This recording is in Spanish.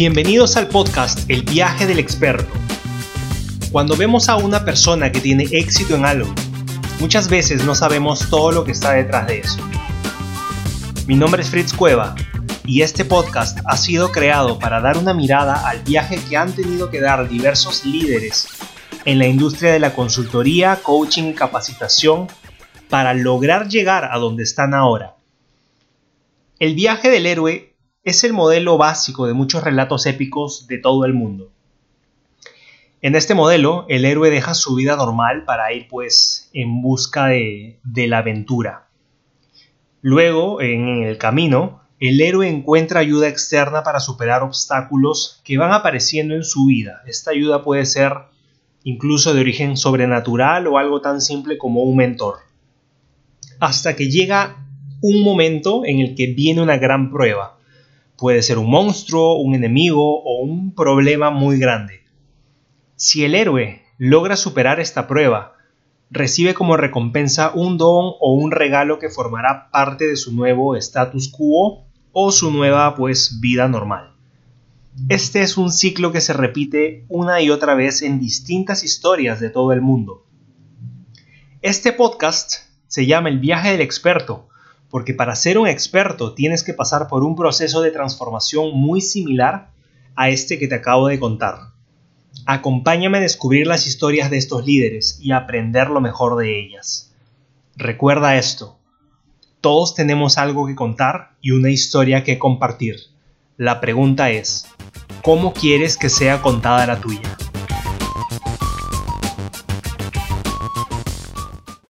Bienvenidos al podcast El viaje del experto. Cuando vemos a una persona que tiene éxito en algo, muchas veces no sabemos todo lo que está detrás de eso. Mi nombre es Fritz Cueva y este podcast ha sido creado para dar una mirada al viaje que han tenido que dar diversos líderes en la industria de la consultoría, coaching y capacitación para lograr llegar a donde están ahora. El viaje del héroe es el modelo básico de muchos relatos épicos de todo el mundo. En este modelo, el héroe deja su vida normal para ir pues en busca de, de la aventura. Luego, en el camino, el héroe encuentra ayuda externa para superar obstáculos que van apareciendo en su vida. Esta ayuda puede ser incluso de origen sobrenatural o algo tan simple como un mentor. Hasta que llega un momento en el que viene una gran prueba Puede ser un monstruo, un enemigo o un problema muy grande. Si el héroe logra superar esta prueba, recibe como recompensa un don o un regalo que formará parte de su nuevo status quo o su nueva pues vida normal. Este es un ciclo que se repite una y otra vez en distintas historias de todo el mundo. Este podcast se llama El viaje del experto porque para ser un experto tienes que pasar por un proceso de transformación muy similar a este que te acabo de contar. Acompáñame a descubrir las historias de estos líderes y aprender lo mejor de ellas. Recuerda esto, todos tenemos algo que contar y una historia que compartir. La pregunta es, ¿cómo quieres que sea contada la tuya?